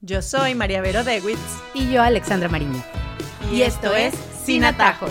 Yo soy María Vero Dewitz. Y yo, Alexandra Mariño. Y, esto es Sin Atajos.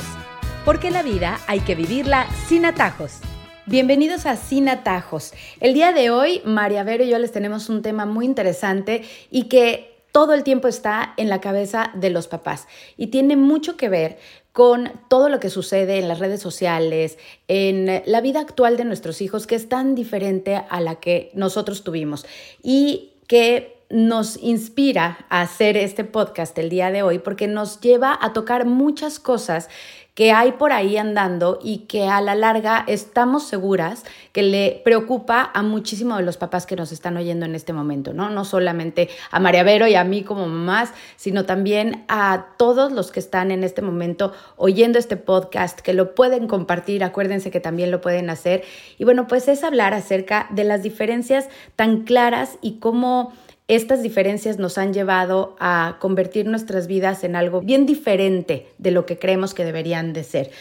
Porque la vida hay que vivirla sin atajos. Bienvenidos a Sin Atajos. El día de hoy, María Vero y yo les tenemos un tema muy interesante y que todo el tiempo está en la cabeza de los papás y tiene mucho que ver con todo lo que sucede en las redes sociales, en la vida actual de nuestros hijos, que es tan diferente a la que nosotros tuvimos y que nos inspira a hacer este podcast el día de hoy porque nos lleva a tocar muchas cosas que hay por ahí andando y que a la larga estamos seguras que le preocupa a muchísimos de los papás que nos están oyendo en este momento, ¿no? No solamente a María Vero y a mí como mamás, sino también a todos los que están en este momento oyendo este podcast, que lo pueden compartir, acuérdense que también lo pueden hacer. Y bueno, pues es hablar acerca de las diferencias tan claras y cómo estas diferencias nos han llevado a convertir nuestras vidas en algo bien diferente de lo que creemos que deberían de ser,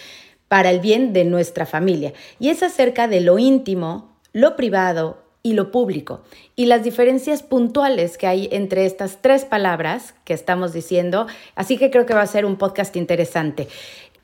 para el bien de nuestra familia. Y es acerca de lo íntimo, lo privado y lo público, y las diferencias puntuales que hay entre estas tres palabras que estamos diciendo. Así que creo que va a ser un podcast interesante.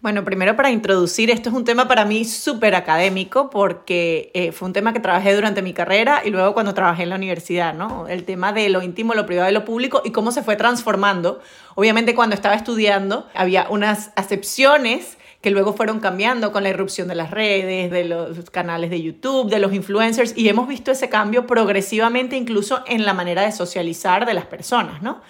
Bueno, primero para introducir, esto es un tema para mí súper académico porque eh, fue un tema que trabajé durante mi carrera y luego cuando trabajé en la universidad, ¿no? El tema de lo íntimo, lo privado y lo público y cómo se fue transformando. Obviamente cuando estaba estudiando había unas acepciones que luego fueron cambiando con la irrupción de las redes, de los canales de YouTube, de los influencers, y hemos visto ese cambio progresivamente incluso en la manera de socializar de las personas, ¿no?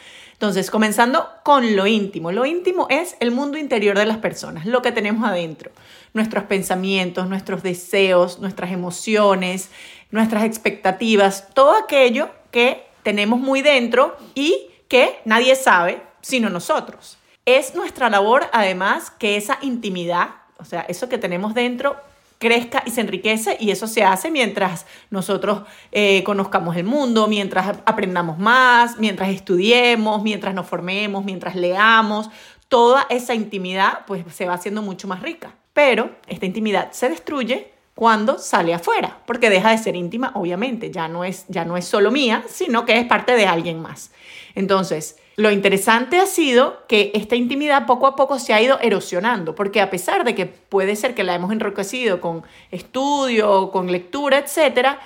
Entonces, comenzando con lo íntimo. Lo íntimo es el mundo interior de las personas, lo que tenemos adentro, nuestros pensamientos, nuestros deseos, nuestras emociones, nuestras expectativas, todo aquello que tenemos muy dentro y que nadie sabe sino nosotros. Es nuestra labor, además, que esa intimidad, o sea, eso que tenemos dentro, crezca y se enriquece y eso se hace mientras nosotros eh, conozcamos el mundo, mientras aprendamos más, mientras estudiemos, mientras nos formemos, mientras leamos, toda esa intimidad pues se va haciendo mucho más rica. Pero esta intimidad se destruye cuando sale afuera, porque deja de ser íntima, obviamente, ya no es ya no es solo mía, sino que es parte de alguien más. Entonces, lo interesante ha sido que esta intimidad poco a poco se ha ido erosionando, porque a pesar de que puede ser que la hemos enriquecido con estudio, con lectura, etcétera,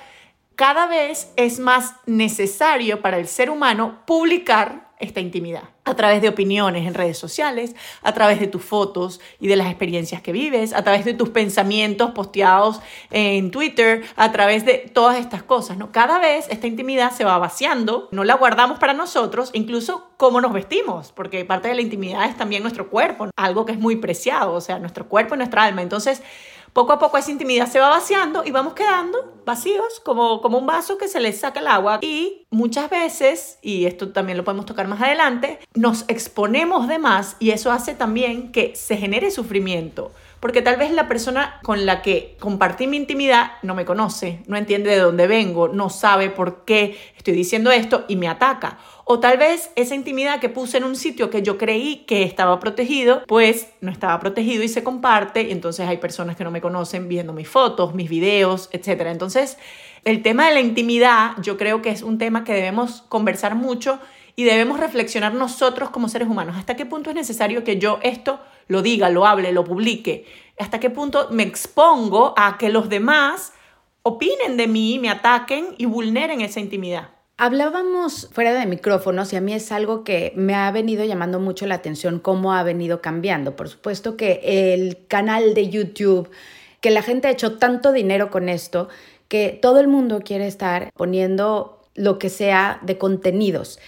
cada vez es más necesario para el ser humano publicar esta intimidad a través de opiniones en redes sociales, a través de tus fotos y de las experiencias que vives, a través de tus pensamientos posteados en Twitter, a través de todas estas cosas, ¿no? Cada vez esta intimidad se va vaciando, no la guardamos para nosotros, incluso cómo nos vestimos, porque parte de la intimidad es también nuestro cuerpo, algo que es muy preciado, o sea, nuestro cuerpo y nuestra alma. Entonces, poco a poco esa intimidad se va vaciando y vamos quedando vacíos, como, como un vaso que se le saca el agua. Y muchas veces, y esto también lo podemos tocar más adelante, nos exponemos de más y eso hace también que se genere sufrimiento. Porque tal vez la persona con la que compartí mi intimidad no me conoce, no entiende de dónde vengo, no sabe por qué estoy diciendo esto y me ataca. O tal vez esa intimidad que puse en un sitio que yo creí que estaba protegido, pues no estaba protegido y se comparte. Y entonces hay personas que no me conocen viendo mis fotos, mis videos, etc. Entonces, el tema de la intimidad yo creo que es un tema que debemos conversar mucho y debemos reflexionar nosotros como seres humanos. ¿Hasta qué punto es necesario que yo esto lo diga, lo hable, lo publique? ¿Hasta qué punto me expongo a que los demás opinen de mí, me ataquen y vulneren esa intimidad? Hablábamos fuera de micrófonos y a mí es algo que me ha venido llamando mucho la atención cómo ha venido cambiando. Por supuesto que el canal de YouTube, que la gente ha hecho tanto dinero con esto, que todo el mundo quiere estar poniendo lo que sea de contenidos.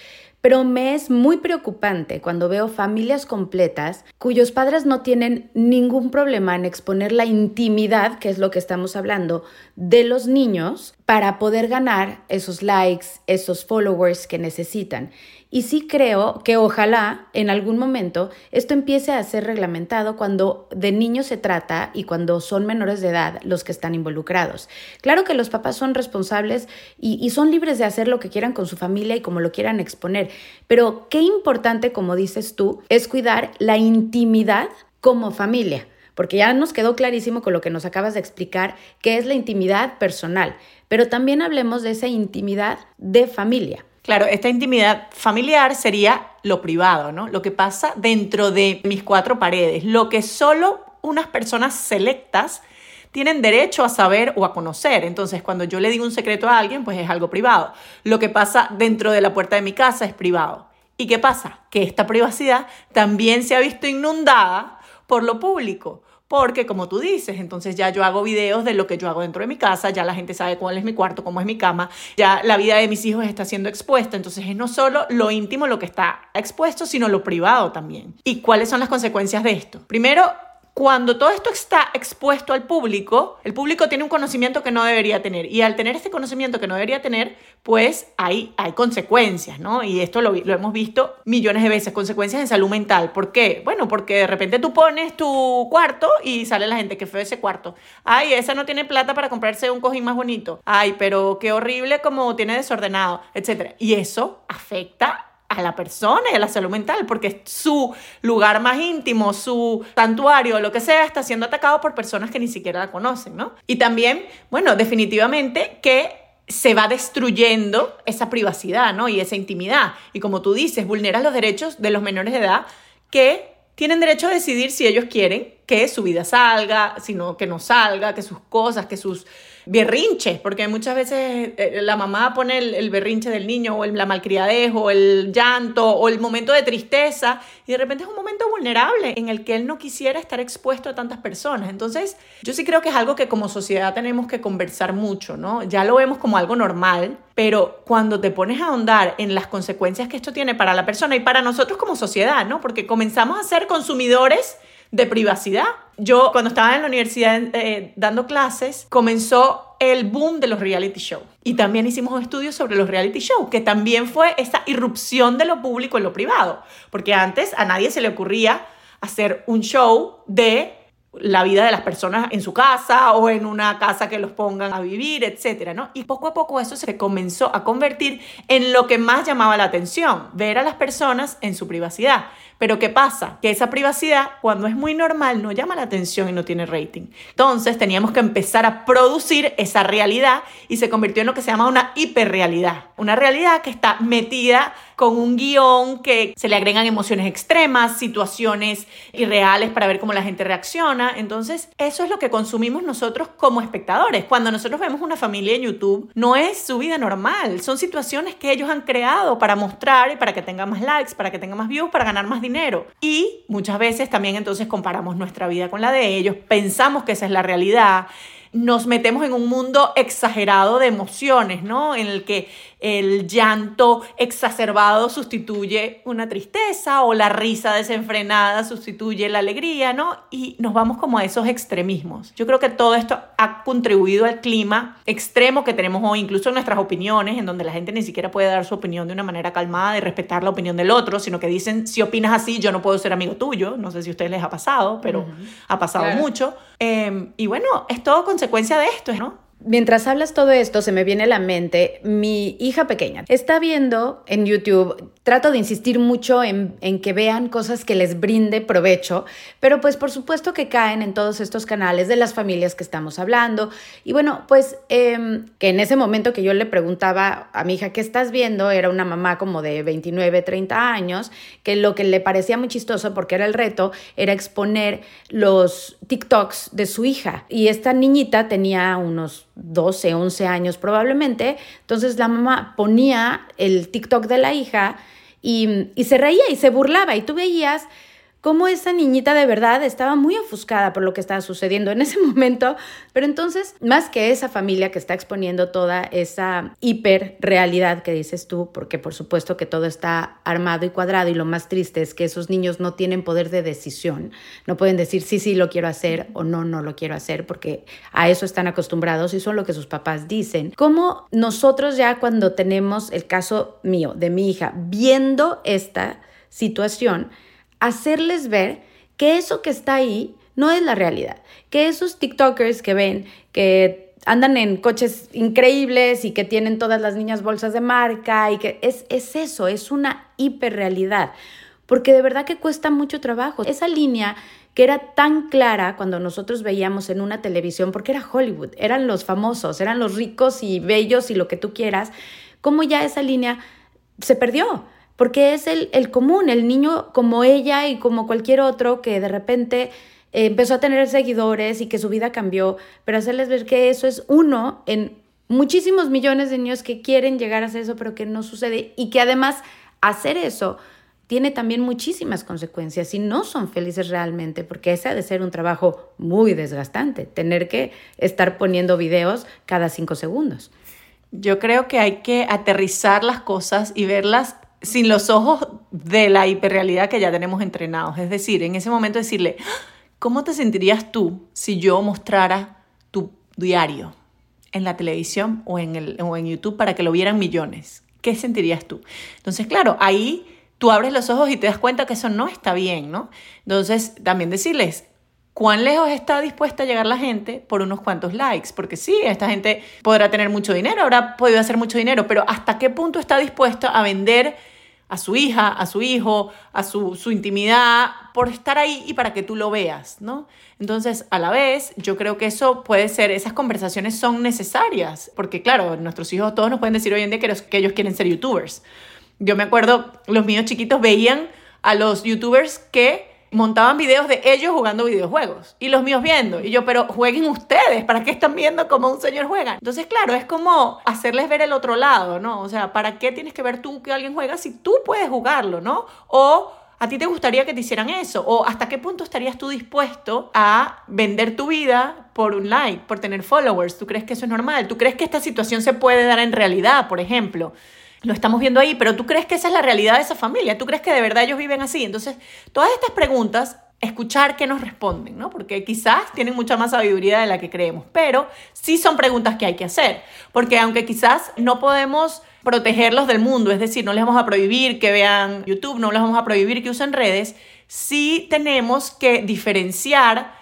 Pero me es muy preocupante cuando veo familias completas cuyos padres no tienen ningún problema en exponer la intimidad, que es lo que estamos hablando, de los niños para poder ganar esos likes, esos followers que necesitan. Y sí creo que ojalá en algún momento esto empiece a ser reglamentado cuando de niños se trata y cuando son menores de edad los que están involucrados. Claro que los papás son responsables y, y son libres de hacer lo que quieran con su familia y como lo quieran exponer, pero qué importante, como dices tú, es cuidar la intimidad como familia porque ya nos quedó clarísimo con lo que nos acabas de explicar, que es la intimidad personal, pero también hablemos de esa intimidad de familia. Claro, esta intimidad familiar sería lo privado, ¿no? Lo que pasa dentro de mis cuatro paredes, lo que solo unas personas selectas tienen derecho a saber o a conocer. Entonces, cuando yo le digo un secreto a alguien, pues es algo privado. Lo que pasa dentro de la puerta de mi casa es privado. ¿Y qué pasa? Que esta privacidad también se ha visto inundada por lo público. Porque como tú dices, entonces ya yo hago videos de lo que yo hago dentro de mi casa, ya la gente sabe cuál es mi cuarto, cómo es mi cama, ya la vida de mis hijos está siendo expuesta, entonces es no solo lo íntimo lo que está expuesto, sino lo privado también. ¿Y cuáles son las consecuencias de esto? Primero, cuando todo esto está expuesto al público, el público tiene un conocimiento que no debería tener. Y al tener este conocimiento que no debería tener, pues hay, hay consecuencias, ¿no? Y esto lo, hemos visto millones de veces, consecuencias en salud mental. ¿Por qué? Bueno, porque de repente tú pones tu cuarto y sale la gente que fue ese cuarto. Ay, esa no tiene plata para comprarse un cojín más bonito. Ay, pero qué horrible como tiene desordenado, etc. Y eso afecta a la persona y a la salud mental, porque su lugar más íntimo, su santuario, lo que sea, está siendo atacado por personas que ni siquiera la conocen, ¿no? Y también, bueno, definitivamente que se va destruyendo esa privacidad, ¿no? Y esa intimidad. Y como tú dices, vulnera los derechos de los menores de edad que tienen derecho a decidir si ellos quieren que su vida salga, sino que no salga, que sus cosas, que sus berrinches, porque muchas veces eh, la mamá pone el, berrinche del niño o el, la malcriadez o el llanto o el momento de tristeza y de repente es un momento vulnerable en el que él no quisiera estar expuesto a tantas personas. Entonces, yo sí creo que es algo que como sociedad tenemos que conversar mucho, ¿no? Ya lo vemos como algo normal, pero cuando te pones a ahondar en las consecuencias que esto tiene para la persona y para nosotros como sociedad, ¿no? Porque comenzamos a ser consumidores de privacidad. Yo cuando estaba en la universidad eh, dando clases, comenzó el boom de los reality shows. Y también hicimos un estudio sobre los reality shows, que también fue esa irrupción de lo público en lo privado. Porque antes a nadie se le ocurría hacer un show de la vida de las personas en su casa o en una casa que los pongan a vivir, etcétera, ¿no? Y poco a poco eso se comenzó a convertir en lo que más llamaba la atención, ver a las personas en su privacidad. Pero ¿qué pasa? Que esa privacidad, cuando es muy normal, no llama la atención y no tiene rating. Entonces teníamos que empezar a producir esa realidad y se convirtió en lo que se llama una hiperrealidad. Una realidad que está metida con un guion que se le agregan emociones extremas, situaciones irreales para ver cómo la gente reacciona. Entonces, eso es lo que consumimos nosotros como espectadores. Cuando nosotros vemos una familia en YouTube, no es su vida normal, son situaciones que ellos han creado para mostrar y para que tengan más likes, para que tengan más views, para ganar más dinero. Y muchas veces también entonces comparamos nuestra vida con la de ellos, pensamos que esa es la realidad nos metemos en un mundo exagerado de emociones, ¿no? En el que el llanto exacerbado sustituye una tristeza o la risa desenfrenada sustituye la alegría, ¿no? Y nos vamos como a esos extremismos. Yo creo que todo esto ha contribuido al clima extremo que tenemos hoy, incluso en nuestras opiniones, en donde la gente ni siquiera puede dar su opinión de una manera calmada y respetar la opinión del otro, sino que dicen, si opinas así, yo no puedo ser amigo tuyo. No sé si a ustedes les ha pasado, pero ha pasado mucho. Em, y bueno, es todo consecuencia de esto, ¿no? Mientras hablas todo esto, se me viene a la mente mi hija pequeña. Está viendo en YouTube, trato de insistir mucho en, que vean cosas que les brinde provecho, pero pues por supuesto que caen en todos estos canales de las familias que estamos hablando. Y bueno, pues em, que en ese momento que yo le preguntaba a mi hija, ¿qué estás viendo? Era una mamá como de 29, 30 años, que lo que le parecía muy chistoso porque era el reto, era exponer los TikToks de su hija. Y esta niñita tenía unos 12, 11 años probablemente. Entonces la mamá ponía el TikTok de la hija y, y se reía y se burlaba y tú veías cómo esa niñita de verdad estaba muy ofuscada por lo que estaba sucediendo en ese momento, pero entonces, más que esa familia que está exponiendo toda esa hiperrealidad que dices tú, porque por supuesto que todo está armado y cuadrado y lo más triste es que esos niños no tienen poder de decisión, no pueden decir sí, sí, lo quiero hacer o no, no lo quiero hacer, porque a eso están acostumbrados y son lo que sus papás dicen. ¿Cómo nosotros ya cuando tenemos el caso mío, de mi hija, viendo esta situación, hacerles ver que eso que está ahí no es la realidad, que esos TikTokers que ven que andan en coches increíbles y que tienen todas las niñas bolsas de marca y que es, es eso, es una hiperrealidad, porque de verdad que cuesta mucho trabajo. Esa línea que era tan clara cuando nosotros veíamos en una televisión, porque era Hollywood, eran los famosos, eran los ricos y bellos y lo que tú quieras, como ya esa línea se perdió, porque es el, el común, el niño como ella y como cualquier otro que de repente eh, empezó a tener seguidores y que su vida cambió, pero hacerles ver que eso es uno en muchísimos millones de niños que quieren llegar a hacer eso, pero que no sucede y que además hacer eso tiene también muchísimas consecuencias y no son felices realmente, porque ese ha de ser un trabajo muy desgastante, tener que estar poniendo videos cada cinco segundos. Yo creo que hay que aterrizar las cosas y verlas sin los ojos de la hiperrealidad que ya tenemos entrenados. Es decir, en ese momento decirle, ¿cómo te sentirías tú si yo mostrara tu diario en la televisión o en, el, o en YouTube para que lo vieran millones? ¿Qué sentirías tú? Entonces, claro, ahí tú abres los ojos y te das cuenta que eso no está bien, ¿no? Entonces, también decirles, ¿cuán lejos está dispuesta a llegar la gente por unos cuantos likes? Porque sí, esta gente podrá tener mucho dinero, habrá podido hacer mucho dinero, pero ¿hasta qué punto está dispuesta a vender a su hija, a su hijo, a su, su, intimidad, por estar ahí y para que tú lo veas, ¿no? Entonces, a la vez, yo creo que eso puede ser, esas conversaciones son necesarias, porque claro, nuestros hijos todos nos pueden decir hoy en día que, que ellos quieren ser youtubers. Yo me acuerdo, los niños chiquitos veían a los youtubers que montaban videos de ellos jugando videojuegos y los míos viendo. Y yo, pero jueguen ustedes, ¿para qué están viendo cómo un señor juega? Entonces, claro, es como hacerles ver el otro lado, ¿no? O sea, ¿para qué tienes que ver tú que alguien juega si tú puedes jugarlo, ¿no? O a ti te gustaría que te hicieran eso? ¿O hasta qué punto estarías tú dispuesto a vender tu vida por un like, por tener followers? ¿Tú crees que eso es normal? ¿Tú crees que esta situación se puede dar en realidad, por ejemplo? Lo estamos viendo ahí, pero tú crees que esa es la realidad de esa familia, tú crees que de verdad ellos viven así. Entonces, todas estas preguntas, escuchar qué nos responden, ¿no? Porque quizás tienen mucha más sabiduría de la que creemos, pero sí son preguntas que hay que hacer, porque aunque quizás no podemos protegerlos del mundo, es decir, no les vamos a prohibir que vean YouTube, no les vamos a prohibir que usen redes, sí tenemos que diferenciar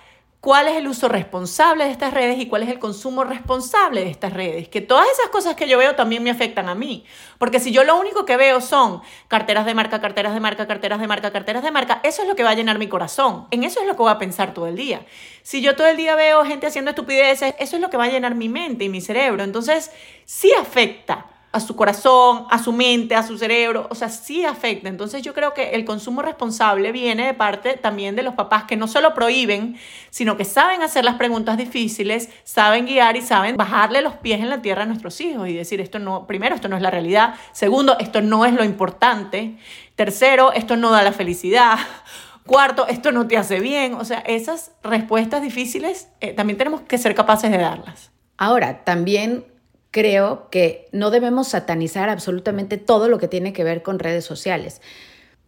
cuál es el uso responsable de estas redes y cuál es el consumo responsable de estas redes. Que todas esas cosas que yo veo también me afectan a mí. Porque si yo lo único que veo son carteras de marca, carteras de marca, carteras de marca, carteras de marca, eso es lo que va a llenar mi corazón. En eso es lo que voy a pensar todo el día. Si yo todo el día veo gente haciendo estupideces, eso es lo que va a llenar mi mente y mi cerebro. Entonces, sí afecta a su corazón, a su mente, a su cerebro, o sea, sí afecta. Entonces yo creo que el consumo responsable viene de parte también de los papás que no solo prohíben, sino que saben hacer las preguntas difíciles, saben guiar y saben bajarle los pies en la tierra a nuestros hijos y decir, esto no, primero, esto no es la realidad, segundo, esto no es lo importante, tercero, esto no da la felicidad. Cuarto, esto no te hace bien. O sea, esas respuestas difíciles eh, también tenemos que ser capaces de darlas. Ahora, también creo que no debemos satanizar absolutamente todo lo que tiene que ver con redes sociales.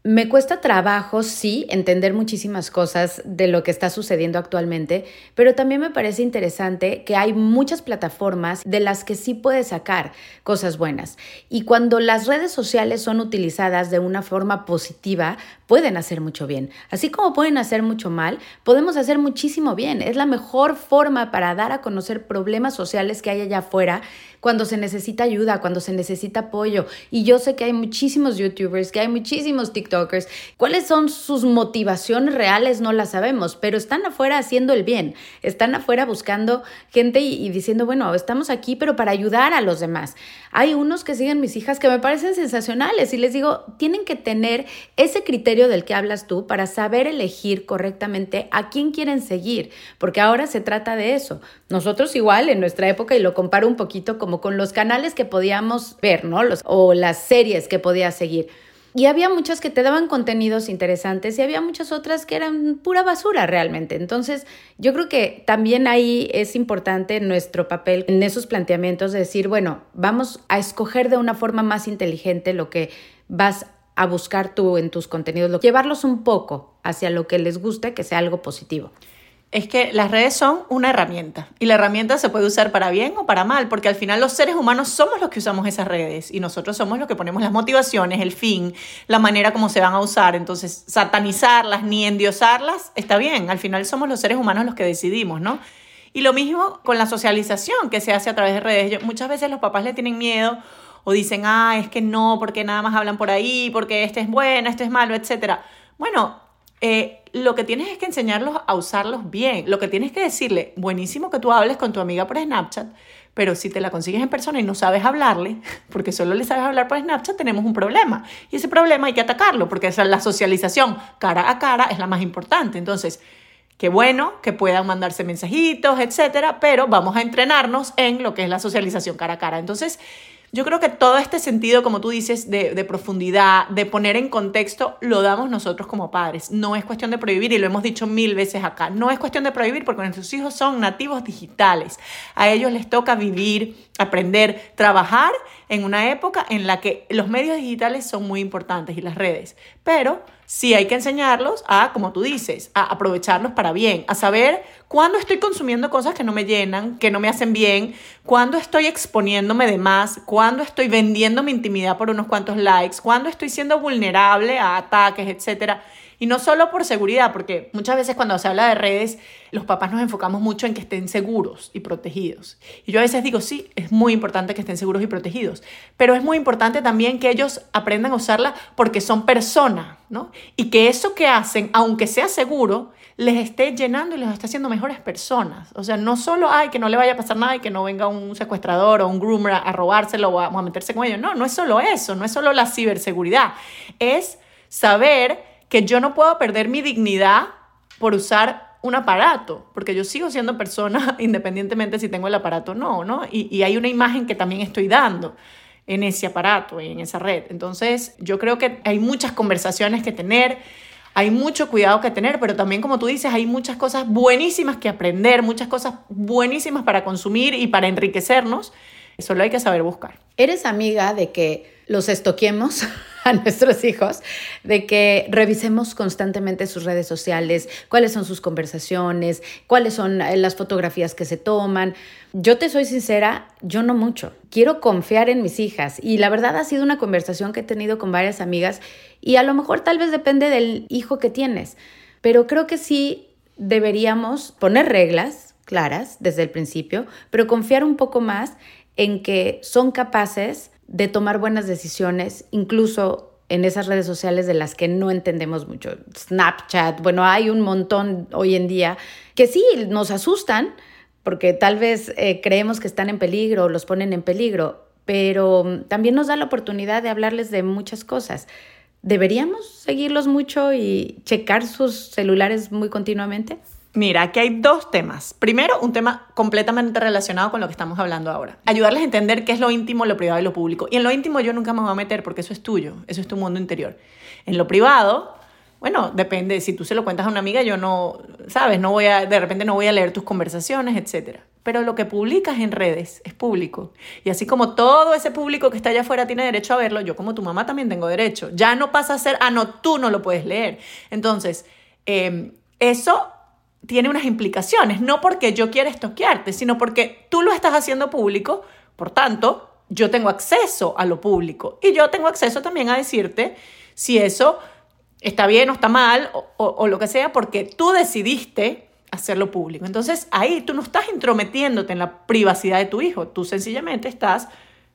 Me cuesta trabajo, sí, entender muchísimas cosas de lo que está sucediendo actualmente, pero también me parece interesante que hay muchas plataformas de las que sí puedes sacar cosas buenas. Y cuando las redes sociales son utilizadas de una forma positiva, pueden hacer mucho bien. Así como pueden hacer mucho mal, podemos hacer muchísimo bien. Es la mejor forma para dar a conocer problemas sociales que hay allá afuera cuando se necesita ayuda, cuando se necesita apoyo. Y yo sé que hay muchísimos youtubers, que hay muchísimos TikTokers. ¿Cuáles son sus motivaciones reales? No las sabemos, pero están afuera haciendo el bien. Están afuera buscando gente y, diciendo, bueno, estamos aquí, pero para ayudar a los demás. Hay unos que siguen mis hijas que me parecen sensacionales y les digo, tienen que tener ese criterio del que hablas tú para saber elegir correctamente a quién quieren seguir, porque ahora se trata de eso. Nosotros igual en nuestra época, y lo comparo un poquito como con los canales que podíamos ver, ¿no? Los, o las series que podías seguir. Y había muchas que te daban contenidos interesantes y había muchas otras que eran pura basura realmente. Entonces, yo creo que también ahí es importante nuestro papel en esos planteamientos de decir, bueno, vamos a escoger de una forma más inteligente lo que vas a buscar tú en tus contenidos, llevarlos un poco hacia lo que les guste, que sea algo positivo es que las redes son una herramienta y la herramienta se puede usar para bien o para mal, porque al final los seres humanos somos los que usamos esas redes y nosotros somos los que ponemos las motivaciones, el fin, la manera como se van a usar. Entonces, satanizarlas ni endiosarlas está bien, al final somos los seres humanos los que decidimos, ¿no? Y lo mismo con la socialización que se hace a través de redes. muchas veces los papás le tienen miedo o dicen, ah, es que no, porque nada más hablan por ahí, porque este es bueno, este es malo, etc. Bueno, eh, lo que tienes es que enseñarlos a usarlos bien. Lo que tienes que decirle, buenísimo que tú hables con tu amiga por Snapchat, Pero si te la consigues en persona y no sabes hablarle, porque solo le sabes hablar por Snapchat, tenemos un problema. Y ese problema hay que atacarlo, porque esa, la socialización cara a cara es la más importante. Entonces, qué bueno que puedan mandarse mensajitos, etcétera, pero vamos a entrenarnos en lo que es la socialización cara a cara. Entonces, yo creo que todo este sentido, como tú dices, de, profundidad, de poner en contexto, lo damos nosotros como padres. No es cuestión de prohibir, y lo hemos dicho mil veces acá, no es cuestión de prohibir porque nuestros hijos son nativos digitales. A ellos les toca vivir, aprender, trabajar en una época en la que los medios digitales son muy importantes y las redes. Pero sí hay que enseñarlos a, como tú dices, a aprovecharlos para bien, a saber cuándo estoy consumiendo cosas que no me llenan, que no me hacen bien, cuándo estoy exponiéndome de más, cuándo estoy vendiendo mi intimidad por unos cuantos likes, cuándo estoy siendo vulnerable a ataques, etcétera. Y no solo por seguridad, porque muchas veces cuando se habla de redes, los papás nos enfocamos mucho en que estén seguros y protegidos. Y yo a veces digo, sí, es muy importante que estén seguros y protegidos, pero es muy importante también que ellos aprendan a usarla porque son personas, ¿no? Y que eso que hacen, aunque sea seguro, les esté llenando y les esté haciendo mejores personas. O sea, no solo, hay que no le vaya a pasar nada y que no venga un secuestrador o un groomer a, robárselo o a, a meterse con ellos. No, no es solo eso, no es solo la ciberseguridad. Es saber que yo no puedo perder mi dignidad por usar un aparato, porque yo sigo siendo persona independientemente si tengo el aparato o no, ¿no? Y, y hay una imagen que también estoy dando en ese aparato, en esa red. Entonces, yo creo que hay muchas conversaciones que tener, hay mucho cuidado que tener, pero también, como tú dices, hay muchas cosas buenísimas que aprender, muchas cosas buenísimas para consumir y para enriquecernos. Solo hay que saber buscar. ¿Eres amiga de que los estoquemos a nuestros hijos, de que revisemos constantemente sus redes sociales, cuáles son sus conversaciones, cuáles son eh, las fotografías que se toman. Yo te soy sincera, yo no mucho. Quiero confiar en mis hijas y la verdad ha sido una conversación que he tenido con varias amigas y a lo mejor tal vez depende del hijo que tienes, pero creo que sí deberíamos poner reglas claras desde el principio, pero confiar un poco más en que son capaces de tomar buenas decisiones, incluso en esas redes sociales de las que no entendemos mucho. Snapchat, bueno, hay un montón hoy en día que sí nos asustan porque tal vez eh, creemos que están en peligro los ponen en peligro, pero también nos da la oportunidad de hablarles de muchas cosas. ¿Deberíamos seguirlos mucho y checar sus celulares muy continuamente? Mira, aquí hay dos temas. Primero, un tema completamente relacionado con lo que estamos hablando ahora. Ayudarles a entender qué es lo íntimo, lo privado y lo público. Y en lo íntimo yo nunca me voy a meter porque eso es tuyo, eso es tu mundo interior. En lo privado, bueno, depende, si tú se lo cuentas a una amiga, yo no, sabes, no voy a, de repente no voy a leer tus conversaciones, etc. Pero lo que publicas en redes es público. Y así como todo ese público que está allá afuera tiene derecho a verlo, yo como tu mamá también tengo derecho. Ya no pasa a ser, ah, no, tú no lo puedes leer. Entonces, eh, eso tiene unas implicaciones, no porque yo quiera estoquearte, sino porque tú lo estás haciendo público, por tanto, yo tengo acceso a lo público y yo tengo acceso también a decirte si eso está bien o está mal o, lo que sea, porque tú decidiste hacerlo público. Entonces ahí tú no estás intrometiéndote en la privacidad de tu hijo, tú sencillamente estás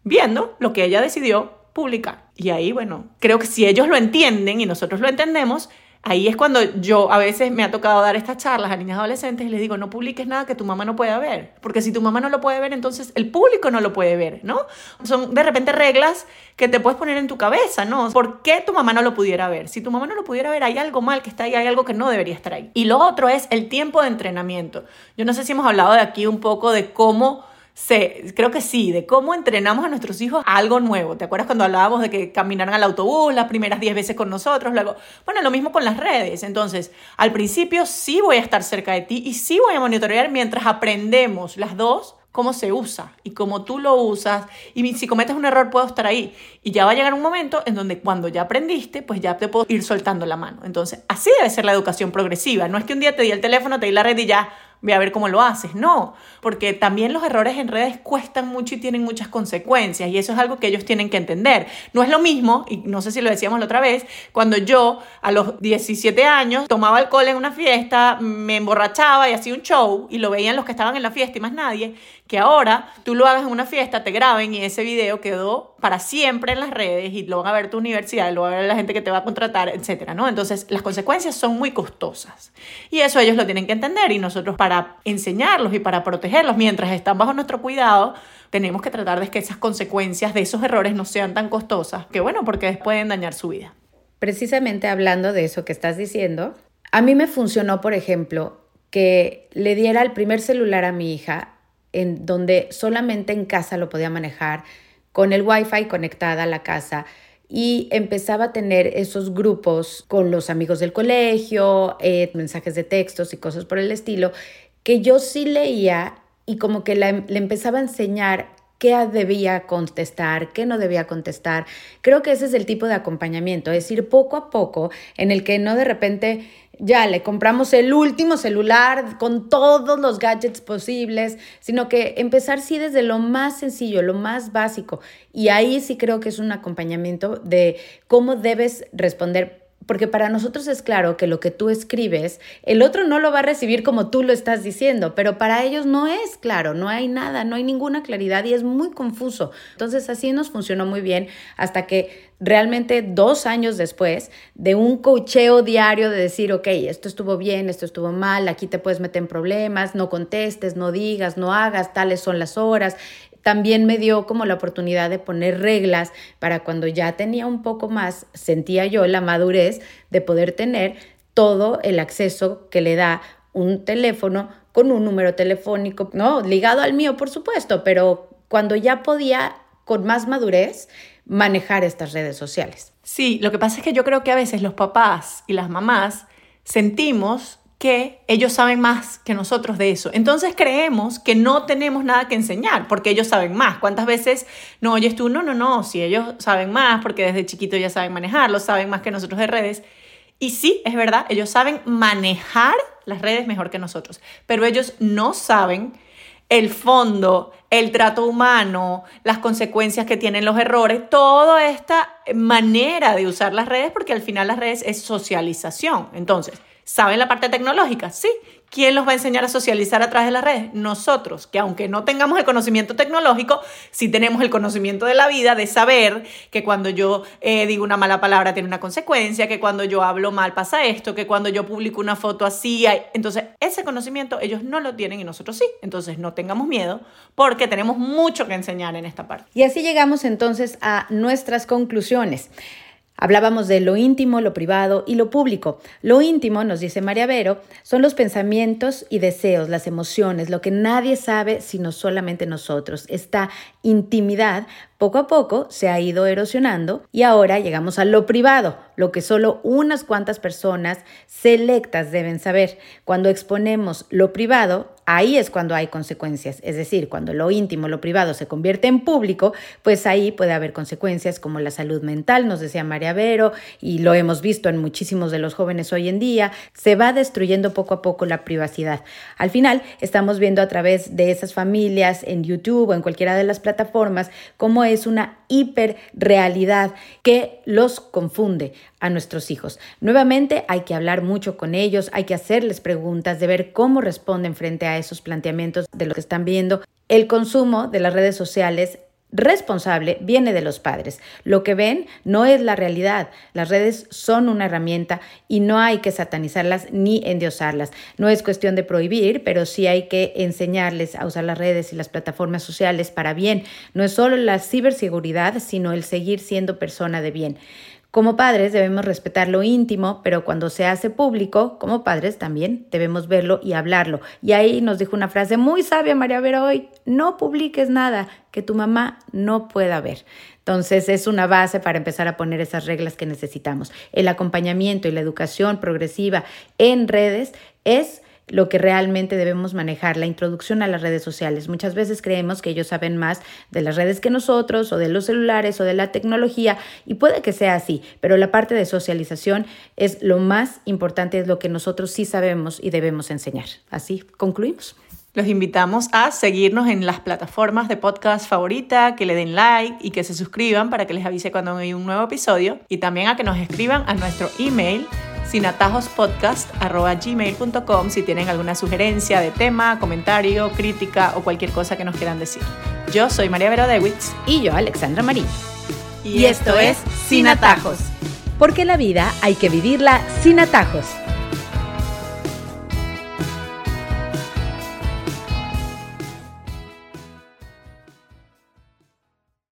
viendo lo que ella decidió publicar. Y ahí, bueno, creo que si ellos lo entienden y nosotros lo entendemos, Ahí es cuando yo a veces me ha tocado dar estas charlas a niñas adolescentes y les digo, no publiques nada que tu mamá no pueda ver, porque si tu mamá no lo puede ver, entonces el público no lo puede ver, ¿no? Son de repente reglas que te puedes poner en tu cabeza, ¿no? ¿Por qué tu mamá no lo pudiera ver? Si tu mamá no lo pudiera ver, hay algo mal que está ahí, hay algo que no debería estar ahí. Y lo otro es el tiempo de entrenamiento. Yo no sé si hemos hablado de aquí un poco de cómo se, creo que sí, de cómo entrenamos a nuestros hijos a algo nuevo. ¿Te acuerdas cuando hablábamos de que caminaran al autobús las primeras 10 veces con nosotros? Luego, bueno, lo mismo con las redes. Entonces, al principio sí voy a estar cerca de ti y sí voy a monitorear mientras aprendemos las dos cómo se usa y cómo tú lo usas. Y si cometes un error, puedo estar ahí. Y ya va a llegar un momento en donde cuando ya aprendiste, pues ya te puedo ir soltando la mano. Entonces, así debe ser la educación progresiva. No es que un día te di el teléfono, te di la red y ya ve a ver cómo lo haces. No, porque también los errores en redes cuestan mucho y tienen muchas consecuencias y eso es algo que ellos tienen que entender. No es lo mismo, y no sé si lo decíamos la otra vez, cuando yo a los 17 años tomaba alcohol en una fiesta, me emborrachaba y hacía un show y lo veían los que estaban en la fiesta y más nadie, que ahora tú lo hagas en una fiesta, te graben y ese video quedó para siempre en las redes y lo van a ver tu universidad, lo va a ver la gente que te va a contratar, etcétera, ¿no? Entonces, las consecuencias son muy costosas. Y eso ellos lo tienen que entender y nosotros para enseñarlos y para protegerlos mientras están bajo nuestro cuidado, tenemos que tratar de que esas consecuencias de esos errores no sean tan costosas, que bueno, porque pueden dañar su vida. Precisamente hablando de eso que estás diciendo, a mí me funcionó, por ejemplo, que le diera el primer celular a mi hija, en donde solamente en casa lo podía manejar, con el wifi conectada a la casa, y empezaba a tener esos grupos con los amigos del colegio, eh, mensajes de textos y cosas por el estilo, que yo sí leía y como que le empezaba a enseñar qué debía contestar, qué no debía contestar. Creo que ese es el tipo de acompañamiento, es ir poco a poco en el que no de repente ya le compramos el último celular con todos los gadgets posibles, sino que empezar sí desde lo más sencillo, lo más básico. Y ahí sí creo que es un acompañamiento de cómo debes responder porque para nosotros es claro que lo que tú escribes, el otro no lo va a recibir como tú lo estás diciendo, pero para ellos no es claro, no hay nada, no hay ninguna claridad y es muy confuso. Entonces así nos funcionó muy bien hasta que realmente dos años después de un cocheo diario de decir, ok, esto estuvo bien, esto estuvo mal, aquí te puedes meter en problemas, no contestes, no digas, no hagas, tales son las horas, también me dio como la oportunidad de poner reglas para cuando ya tenía un poco más, sentía yo la madurez de poder tener todo el acceso que le da un teléfono con un número telefónico, no, ligado al mío, por supuesto, pero cuando ya podía con más madurez manejar estas redes sociales. Sí, lo que pasa es que yo creo que a veces los papás y las mamás sentimos que ellos saben más que nosotros de eso. Entonces creemos que no tenemos nada que enseñar porque ellos saben más. ¿Cuántas veces no oyes tú? No, no, no, si ellos saben más porque desde chiquito ya saben manejarlo, saben más que nosotros de redes. Y sí, es verdad, ellos saben manejar las redes mejor que nosotros, pero ellos no saben el fondo, el trato humano, las consecuencias que tienen los errores, toda esta manera de usar las redes, porque al final las redes es socialización. Entonces, ¿Saben la parte tecnológica? Sí. ¿Quién los va a enseñar a socializar a través de las redes? Nosotros, que aunque no tengamos el conocimiento tecnológico, sí tenemos el conocimiento de la vida, de saber que cuando yo eh, digo una mala palabra tiene una consecuencia, que cuando yo hablo mal pasa esto, que cuando yo publico una foto así hay... Entonces, ese conocimiento ellos no lo tienen y nosotros sí. Entonces, no tengamos miedo porque tenemos mucho que enseñar en esta parte. Y así llegamos entonces a nuestras conclusiones. Hablábamos de lo íntimo, lo privado y lo público. Lo íntimo, nos dice María Vero, son los pensamientos y deseos, las emociones, lo que nadie sabe sino solamente nosotros. Esta intimidad poco a poco se ha ido erosionando y ahora llegamos a lo privado, lo que solo unas cuantas personas selectas deben saber. Cuando exponemos lo privado, ahí es cuando hay consecuencias. Es decir, cuando lo íntimo, lo privado se convierte en público, pues ahí puede haber consecuencias como la salud mental, nos decía María Vero, y lo hemos visto en muchísimos de los jóvenes hoy en día. Se va destruyendo poco a poco la privacidad. Al final, estamos viendo a través de esas familias en YouTube o en cualquiera de las plataformas cómo es una hiperrealidad que los confunde a nuestros hijos. Nuevamente hay que hablar mucho con ellos, hay que hacerles preguntas, de ver cómo responden frente a esos planteamientos de lo que están viendo. El consumo de las redes sociales responsable viene de los padres. Lo que ven no es la realidad. Las redes son una herramienta y no hay que satanizarlas ni endiosarlas. No es cuestión de prohibir, pero sí hay que enseñarles a usar las redes y las plataformas sociales para bien. No es solo la ciberseguridad, sino el seguir siendo persona de bien. Como padres debemos respetar lo íntimo, pero cuando se hace público, como padres también debemos verlo y hablarlo. Y ahí nos dijo una frase muy sabia María Vera hoy, no publiques nada que tu mamá no pueda ver. Entonces es una base para empezar a poner esas reglas que necesitamos. El acompañamiento y la educación progresiva en redes es lo que realmente debemos manejar, la introducción a las redes sociales. Muchas veces creemos que ellos saben más de las redes que nosotros o de los celulares o de la tecnología y puede que sea así, pero la parte de socialización es lo más importante, es lo que nosotros sí sabemos y debemos enseñar. Así concluimos. Los invitamos a seguirnos en las plataformas de podcast favorita, que le den like y que se suscriban para que les avise cuando hay un nuevo episodio y también a que nos escriban a nuestro email sinatajospodcast.gmail.com si tienen alguna sugerencia de tema, comentario, crítica o cualquier cosa que nos quieran decir. Yo soy María Vero Dewitz. Y yo, Alexandra Marín. Y, esto es Sin Atajos. Porque la vida hay que vivirla sin atajos.